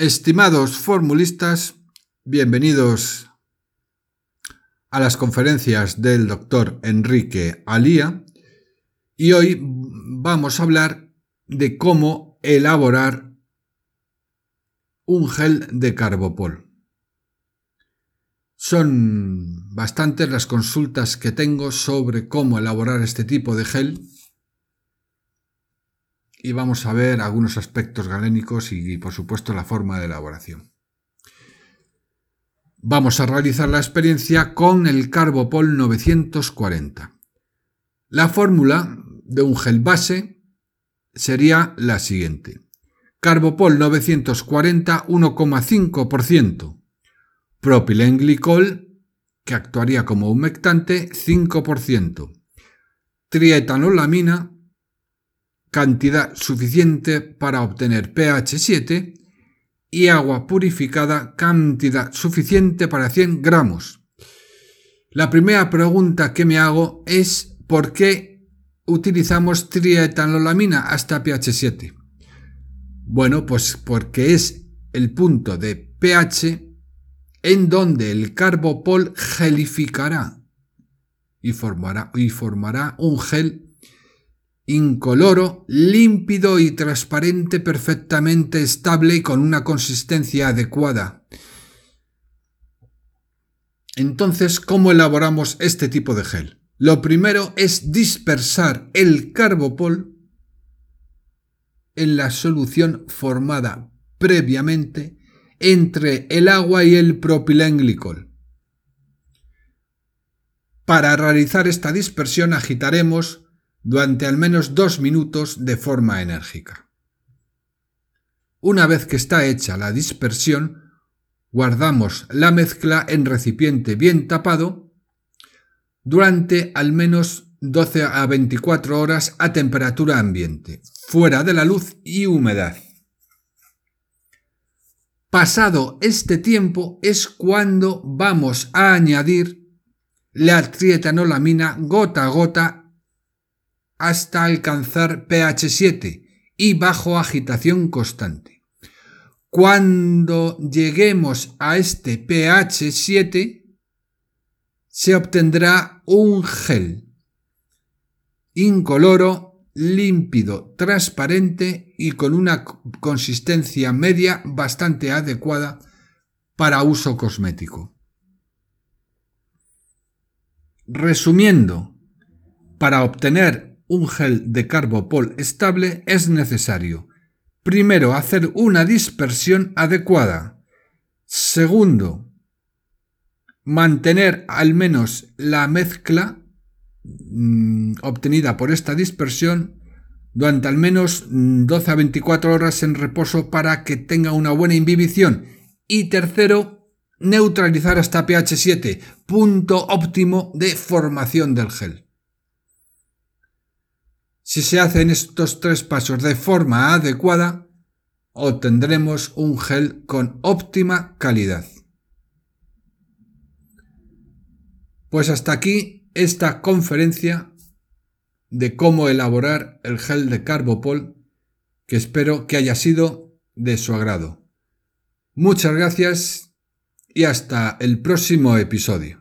Estimados formulistas, bienvenidos a las conferencias del doctor Enrique Alía y hoy vamos a hablar de cómo elaborar un gel de carbopol. Son bastantes las consultas que tengo sobre cómo elaborar este tipo de gel y vamos a ver algunos aspectos galénicos y, por supuesto la forma de elaboración. Vamos a realizar la experiencia con el Carbopol 940. La fórmula de un gel base sería la siguiente. Carbopol 940 1,5%. Propilenglicol, que actuaría como humectante, 5%. Trietanolamina cantidad suficiente para obtener pH 7 y agua purificada cantidad suficiente para 100 gramos. La primera pregunta que me hago es ¿por qué utilizamos trietanolamina hasta pH 7? Bueno, pues porque es el punto de pH en donde el carbopol gelificará y formará, y formará un gel incoloro, límpido y transparente, perfectamente estable y con una consistencia adecuada. Entonces, ¿cómo elaboramos este tipo de gel? Lo primero es dispersar el carbopol en la solución formada previamente entre el agua y el propilenglicol. Para realizar esta dispersión agitaremos durante al menos dos minutos de forma enérgica. Una vez que está hecha la dispersión, guardamos la mezcla en recipiente bien tapado durante al menos 12 a 24 horas a temperatura ambiente, fuera de la luz y humedad. Pasado este tiempo es cuando vamos a añadir la trietanolamina gota a gota hasta alcanzar pH 7 y bajo agitación constante. Cuando lleguemos a este pH 7, se obtendrá un gel incoloro, límpido, transparente y con una consistencia media bastante adecuada para uso cosmético. Resumiendo, para obtener un gel de carbopol estable es necesario, primero, hacer una dispersión adecuada. Segundo, mantener al menos la mezcla mm, obtenida por esta dispersión durante al menos 12 a 24 horas en reposo para que tenga una buena imbibición. Y tercero, neutralizar hasta pH 7, punto óptimo de formación del gel. Si se hacen estos tres pasos de forma adecuada, obtendremos un gel con óptima calidad. Pues hasta aquí esta conferencia de cómo elaborar el gel de Carbopol, que espero que haya sido de su agrado. Muchas gracias y hasta el próximo episodio.